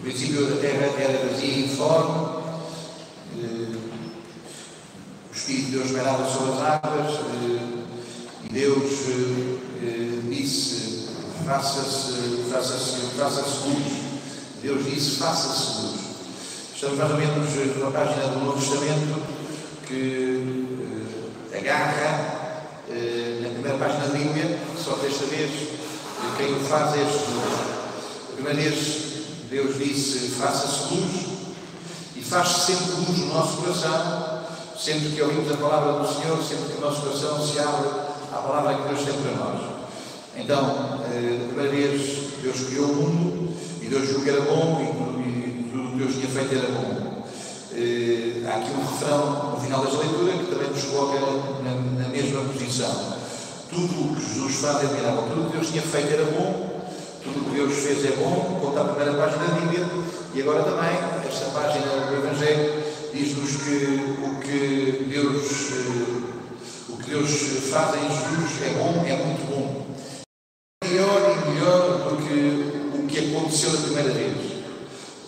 No princípio a terra era vazia e informe, eh, o Espírito de Deus pairava sobre as águas eh, e Deus eh, disse: faça-se faça faça luz. Deus disse: faça-se luz. Estamos mais ou menos numa página do Novo Testamento que agarra na primeira página da Bíblia, só desta vez quem o faz é Jesus. A primeira vez Deus disse: faça-se luz, e faz-se sempre luz no nosso coração, sempre que ouvimos a palavra do Senhor, sempre que o nosso coração se abre à palavra que Deus tem para nós. Então, eh, primeira vez, Deus criou o mundo, e Deus viu que era bom, e tudo que Deus tinha feito era bom. Eh, há aqui um refrão no final desta leitura que também nos coloca na, na mesma posição. Tudo o que Jesus faz é admirável, tudo o que Deus tinha feito era bom, tudo o que Deus fez é bom, conta a primeira página da Bíblia, e agora também, esta página do Evangelho diz-nos que o que Deus, eh, o que Deus faz em Jesus é bom, é muito bom. Melhor e melhor do que o que aconteceu da primeira vez.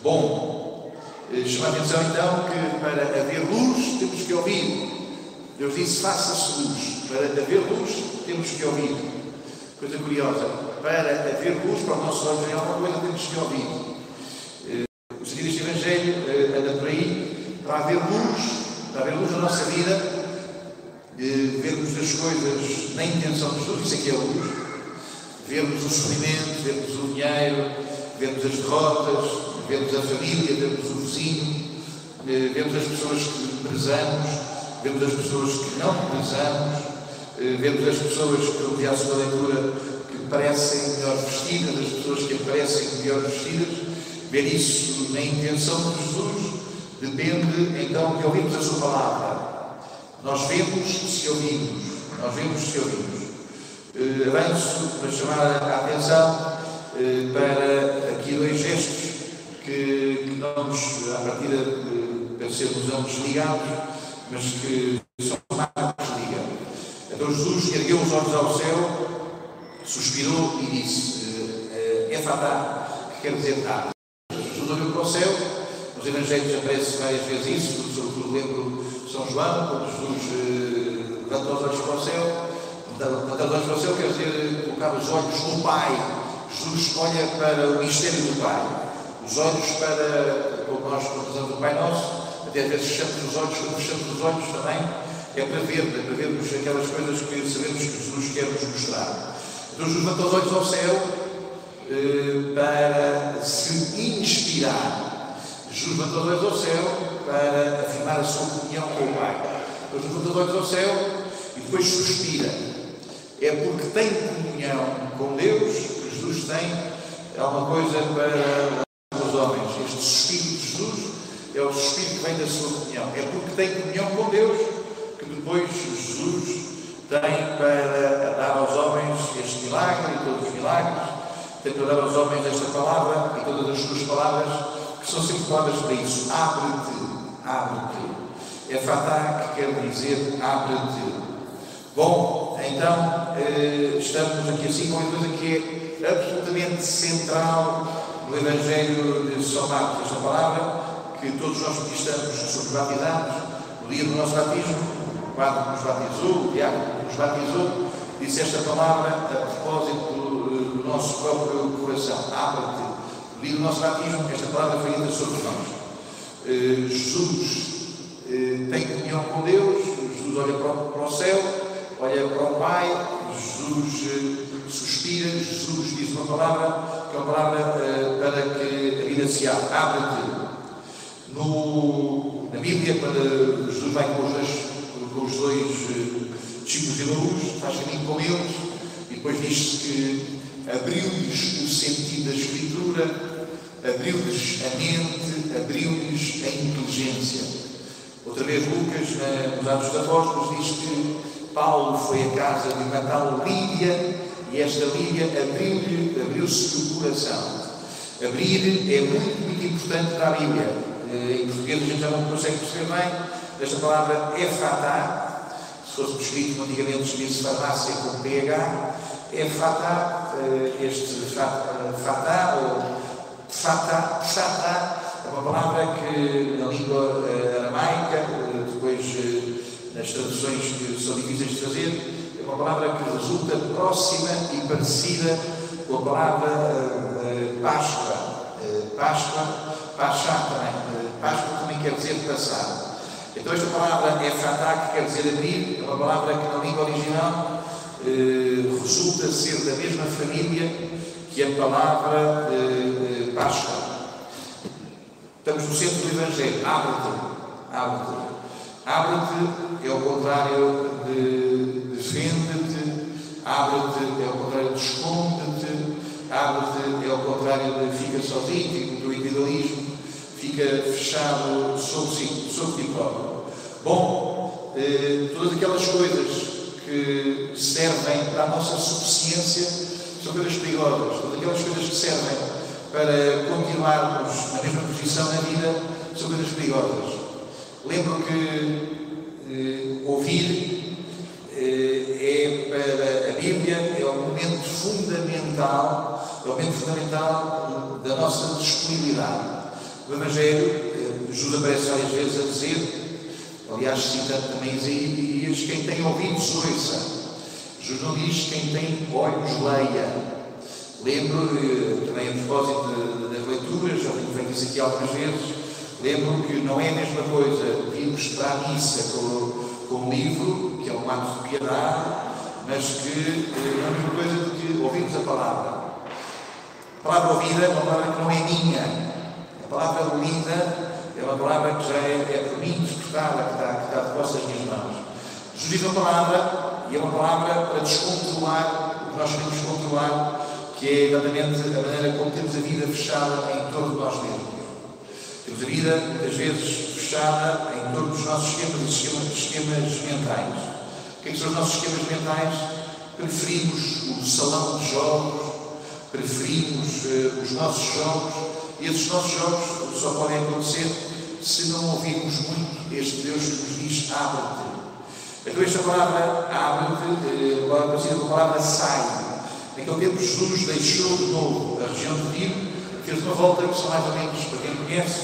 Bom, eh, chama a atenção então que para haver luz temos que ouvir. Deus disse: faça-se luz. Para haver luz temos que ouvir. Coisa curiosa. Para haver luz para o nosso olho em alguma coisa temos que ouvir. Eh, o sentido deste Evangelho eh, anda por aí. Para haver luz, para haver luz na nossa vida, vermos as coisas na intenção de Jesus, isso é que é luz, vermos o sofrimento, vermos o dinheiro, vermos as derrotas, vermos a família, vermos o vizinho, eh, vermos as pessoas que prezamos, vemos as pessoas que não prezamos, vemos as pessoas que, dia da sua leitura, parecem melhor vestidas, as pessoas que aparecem melhor vestidas, ver isso na intenção de Jesus, depende então de ouvirmos a sua palavra. Nós vemos se ouvimos, nós vemos se ouvimos. Uh, avanço para chamar a atenção uh, para aqui dois gestos que, que não nos, à partida, uh, deve ser nos anos ligados, mas que são marcos ligados. Então Jesus ergueu os olhos ao céu suspirou e disse: é fatá, que quer dizer tá. Jesus olhou para o céu, nos Evangelhos aparece várias vezes isso, sobretudo lembro São João, quando Jesus uh, levantou os olhos para o céu. Levantar os olhos para o céu quer dizer colocar os olhos no Pai. Jesus olha para o mistério do Pai. Os olhos para, como nós quando do Pai Nosso, até às vezes fechamos os olhos, quando fechamos os olhos também, é para ver, é para vermos aquelas coisas que sabemos que Jesus quer nos mostrar. Jesus levantou os olhos ao céu eh, para se inspirar. Jesus levantou os olhos ao céu para afirmar a sua comunhão com o Pai. Jesus levantou os olhos ao céu e depois suspira. É porque tem comunhão com Deus que Jesus tem alguma coisa para os homens. Este suspiro de Jesus é o suspiro que vem da sua comunhão. É porque tem comunhão com Deus que depois Jesus tem para dar aos homens este milagre e todos os milagres, tem para dar aos homens esta palavra e todas as suas palavras, que são sempre palavras para isso. Abre-te, abre-te. É fatá que quer dizer abre-te. Bom, então eh, estamos aqui assim com uma coisa que é absolutamente central no Evangelho de São Marcos, esta palavra, que todos nós estamos somos batizados, no dia do nosso batismo, o que nos batizou, o que nos batizou, disse esta palavra a propósito do, nosso próprio coração. Abre-te. No dia do nosso batismo, esta palavra foi ainda sobre nós. Uh, Jesus uh, tem comunhão com Deus, Jesus olha para o, o, céu, olha para o Pai, Jesus uh, suspira, Jesus diz uma palavra que é uma palavra para que a vida se abra. Abre-te. na Bíblia, quando Jesus vai com os com os dois discípulos de luz, faz caminho com eles, e depois diz que abriu-lhes o sentido da Escritura, abriu-lhes a mente, abriu-lhes a inteligência. Outra vez, Lucas, nos Atos dos Apóstolos, diz que Paulo foi à casa de uma tal Lídia e esta Lídia abriu-lhe, abriu-se o coração. Abrir é muito, muito importante para a Bíblia. Eh, em português a gente já não consegue perceber bem, esta palavra é fatá, se fosse escrito antigamente escrevia-se farmácia com PH, é fatá, eh, este fatá, ou Psata, psata é uma palavra que na língua eh, aramaica, eh, depois eh, nas traduções que são difíceis de fazer, é uma palavra que resulta próxima e parecida com a palavra Páscoa. Páscoa, Pachá também. Páscoa também quer dizer passar. Então esta palavra é fatá, que quer dizer abrir, é uma palavra que na língua original eh, resulta ser da mesma família que a palavra eh, Páscoa. Estamos no centro do Evangelho. Abre-te. Abre-te. Abre-te é o contrário de defende-te. Abre-te é o contrário de esconde-te. Abre-te é o contrário de fica sozinho, do individualismo, fica fechado sobre ti próprio. Bom, eh, todas aquelas coisas que servem para a nossa suficiência são coisas perigosas. Todas aquelas coisas que servem para continuarmos na mesma posição na vida são coisas perigosas. Lembro que eh, ouvir eh, é para a Bíblia é o momento fundamental, é o momento fundamental da nossa disponibilidade. O Evangelho, eh, Jesus aparece várias vezes a dizer Aliás, citando também Isaías, quem tem ouvidos, ouça. Jesus não diz quem tem olhos, leia. Lembro, eh, também a propósito das leituras, já tenho feito isso aqui algumas vezes, lembro que não é a mesma coisa irmos para a missa com, com livro, que é um ato de piedade, mas que eh, é a mesma coisa do que ouvirmos a palavra. A palavra ouvida é uma palavra que não é minha. Palavra lida é uma palavra que já é, é despertada, que está, que está de vossas minhas mãos. Jesus diz uma palavra, e é uma palavra para descontrolar o que nós queremos controlar, que é exatamente a maneira como temos a vida fechada em torno de nós mesmos. Temos a vida, muitas vezes, fechada em torno dos nossos esquemas esquemas, esquemas mentais. O que, é que são os nossos esquemas mentais? Preferimos o salão de jogos, preferimos uh, os nossos jogos, esses nossos jogos só podem acontecer se não ouvirmos muito este Deus que nos diz abre-te. Então esta palavra abre-te, agora parecida com a palavra sai. Naquele tempo Jesus deixou de novo a região de Tiro, fez uma volta que são mais ou menos, para quem conhece,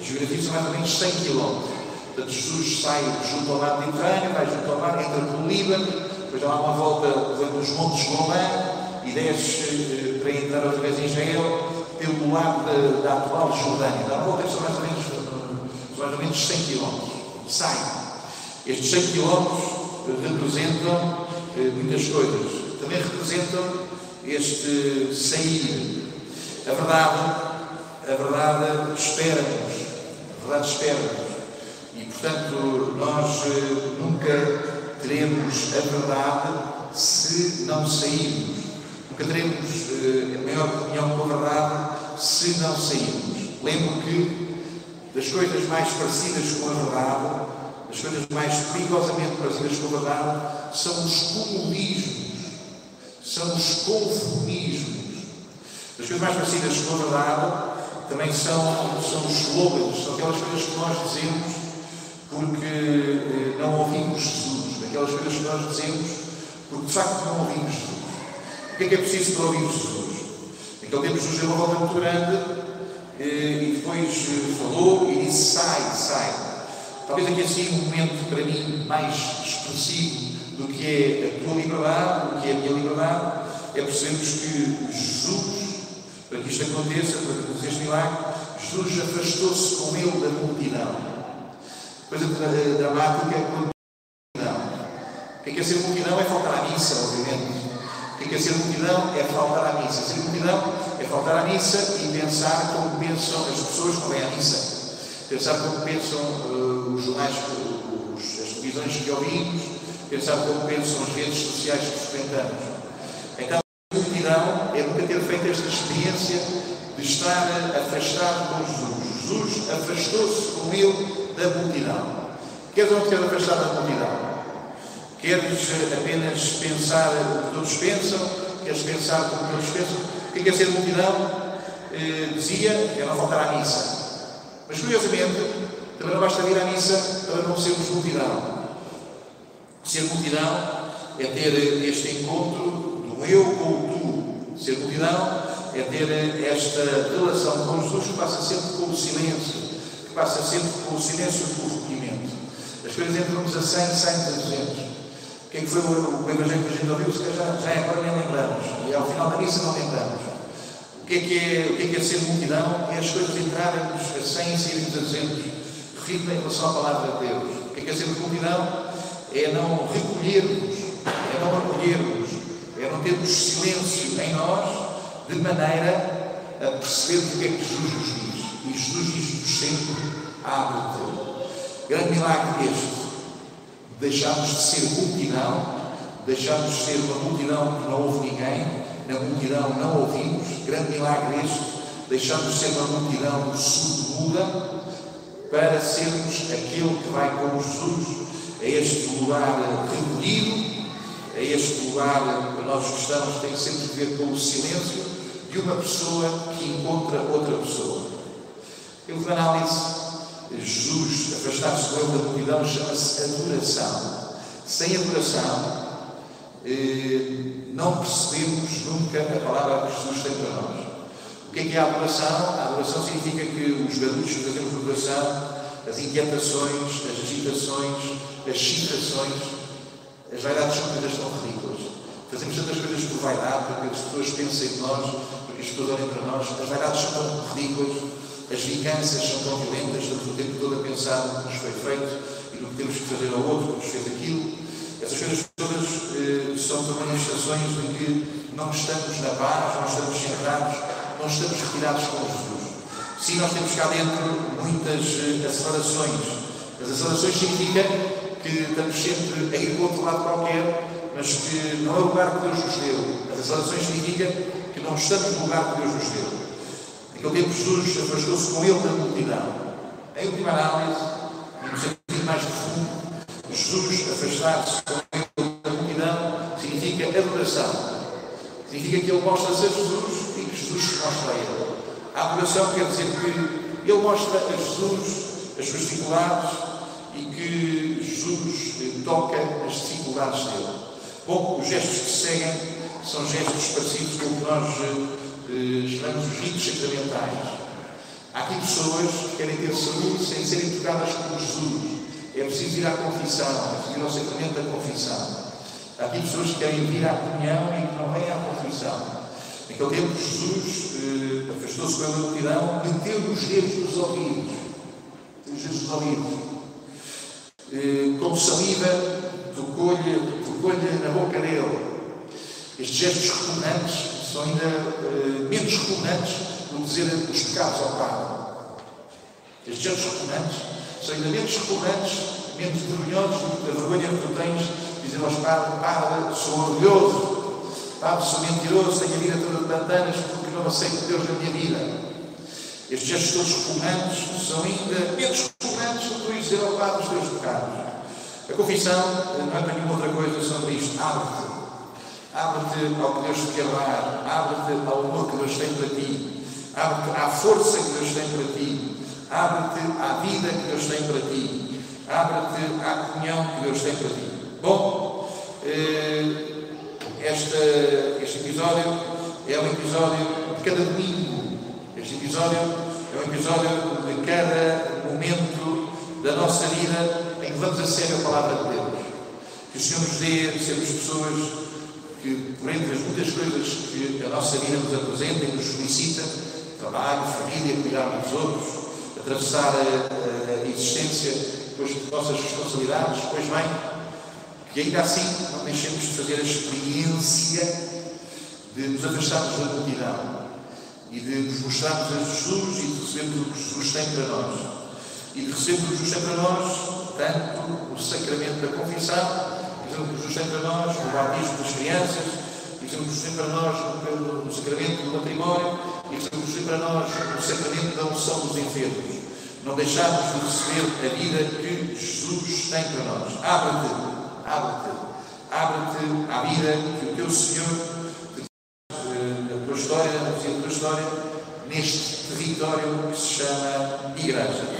a geografia são mais ou menos 100 km. Portanto, Jesus sai junto ao mar Mediterrâneo, vai junto ao mar, entra no Líbano, depois dá uma volta levando montes Golã e desce eh, para entrar outra vez em Israel pelo lado da, da atual Jordânia. Volta que são mais ou menos mais ou menos 100 km. Sai. Estes 100 km representam eh, muitas coisas. Também representam este sair. A verdade, a verdade espera-nos. A verdade espera-nos. E, portanto, nós eh, nunca teremos a verdade se não sairmos. Nunca teremos eh, a maior comunhão com a verdade se não sairmos. Lembro que das coisas mais parecidas com a verdade, as coisas mais perigosamente parecidas com a verdade, são os comunismos, são os conformismos. As coisas mais parecidas com a verdade também são, são os slogans, são aquelas coisas que nós dizemos porque eh, não ouvimos Jesus, aquelas coisas que nós dizemos porque de facto não ouvimos Jesus. O que é que é preciso para ouvir Jesus? Jesus deu uma volta muito grande e depois eh, falou e disse: sai, sai. Talvez aqui assim um momento para mim mais expressivo do que é a tua liberdade, do que é a minha liberdade, é percebermos que Jesus, para que isto aconteça, para que aconteça este milagre, Jesus afastou-se com ele da multidão. Coisa dramática a multidão. O que é, é ser multidão? É faltar à missa, obviamente. O que é, que é ser multidão? É faltar à missa. Ser multidão é faltar à missa e pensar como pensam as pessoas que vêm à missa. Pensar como pensam uh, os jornais, os, as televisões que ouvimos, pensar como pensam as redes sociais que frequentamos. Então, a multidão é nunca ter feito esta experiência de estar afastado com Jesus. Jesus afastou-se com ele da multidão. Queres ou não queres afastar da multidão? Queres apenas pensar o que todos pensam? Queres pensar como todos pensam? O que é ser multidão? Eh, dizia que era faltar à missa. Mas curiosamente, também não basta vir à missa para não sermos multidão. Ser multidão é ter este encontro do eu com o tu. Ser multidão é ter esta relação com Jesus que passa sempre pelo silêncio, que passa sempre pelo silêncio e pelo recolhimento. As coisas entram-nos a 100, 100, 300. Quem foi o, o evangelho que a gente ouviu, se já, já é agora nem lembramos. E ao final da missa não lembramos. O que é que é, o que é, que é ser multidão? É as coisas entrarem-nos a 100 e saírem a 300. Refiro em relação à palavra de Deus. O que é que é ser multidão? É não recolhermos, é não acolhermos, é não termos silêncio em nós, de maneira a perceber o que é que Jesus nos diz. E Jesus diz-nos sempre: abre-te. Grande milagre este. Deixámos de ser multidão, deixámos de ser uma multidão que não ouve ninguém, na multidão não ouvimos. Grande milagre este. Deixámos de ser uma multidão surda para sermos aquele que vai com Jesus a este lugar recolhido, a este lugar que nós gostamos, tem sempre que ver com o silêncio de uma pessoa que encontra outra pessoa. Em última análise, Jesus, afastar-se do da multidão, chama-se adoração. Sem adoração, eh, não percebemos nunca a palavra que Jesus tem para nós. O que é que é a adoração? A adoração significa que os barulhos que fazemos no coração, as inquietações, as agitações, as excitações, as vaidades são coisas tão ridículas. Fazemos tantas coisas por vaidade, para que as pessoas pensem em nós, para que as pessoas olhem para nós. As vaidades são tão ridículas, as vinganças são tão violentas, estamos o tempo todo a pensar no que nos foi feito e no que temos que fazer ao outro que nos fez aquilo. Essas coisas todas eh, são também manifestações em que não estamos na paz, não estamos centrados, não estamos retirados com Jesus. Sim, nós temos cá dentro muitas eh, acelerações. As acelerações significam que estamos sempre a ir para outro lado qualquer, mas que não é o lugar que Deus nos deu. As acelerações significam que não estamos no lugar que Deus nos deu. Naquele tempo, Jesus afastou-se com ele da multidão. Em última análise, no sentido mais profundo, Jesus afastar-se com ele da multidão significa adoração. Significa que ele mostra ser Jesus e que Jesus se mostra a ele. A adoração quer dizer que ele mostra a Jesus as suas dificuldades e que Jesus toca as dificuldades dele. Bom, os gestos que seguem são gestos parecidos com o que nós eh, chamamos de ritos sacramentais. Há aqui pessoas que querem ter saúde sem serem tocadas por Jesus. É preciso ir à confissão, é preciso ir ao sacramento da confissão. Há aqui pessoas que querem vir à comunhão e que não vêm à confissão. Naquele tempo, Jesus eh, afastou-se pela multidão, meteu os dedos nos ouvidos. Os dedos nos ouvidos. Eh, com saliva, tocou-lhe tocou na boca dele. Estes gestos repugnantes são ainda eh, menos repugnantes que dizer os pecados ao Pai. Estes gestos repugnantes são ainda menos repugnantes, menos vergonhosos do que a vergonha que tu tens dizer aos padres, Padre, sou orgulhoso, Padre, sou mentiroso, tenho a vida toda de pantanas porque não aceito Deus na minha vida. Estes gestos todos repugnantes são ainda menos repugnantes do que dizer ao Padre os teus pecados. A confissão não é para nenhuma outra coisa sobre isto. Abre-te. Abre-te ao que Deus te quer dar. Abre-te ao amor que Deus tem para ti. Abre-te à força que Deus tem para ti. Abre-te à vida que Deus tem para ti. Abre-te à comunhão que Deus tem para ti. Bom, eh, este, este episódio é um episódio de cada domingo. Este episódio é um episódio de cada momento da nossa vida em que vamos a sério a palavra de Deus. Que o Senhor nos dê sermos pessoas que, por entre as muitas coisas que a nossa vida nos apresenta e nos solicita, trabalho, família, cuidar dos outros, atravessar a, a existência com as nossas responsabilidades, pois bem, que ainda assim não deixemos de fazer a experiência de nos afastarmos da multidão e de nos mostrarmos a Jesus e de recebermos o que Jesus tem para nós. E de recebermos o que Jesus tem para nós, tanto o sacramento da confissão, o que Jesus tem para nós, o batismo das crianças, e Jesus tem para nós o sacramento do matrimónio, e Jesus tem para nós o sacramento da unção dos enfermos. Não deixarmos de receber a vida que Jesus tem para nós. Abre-te abre-te, abre-te à vida que o teu Senhor, a tua história, a tua história, neste território que se chama Igreja.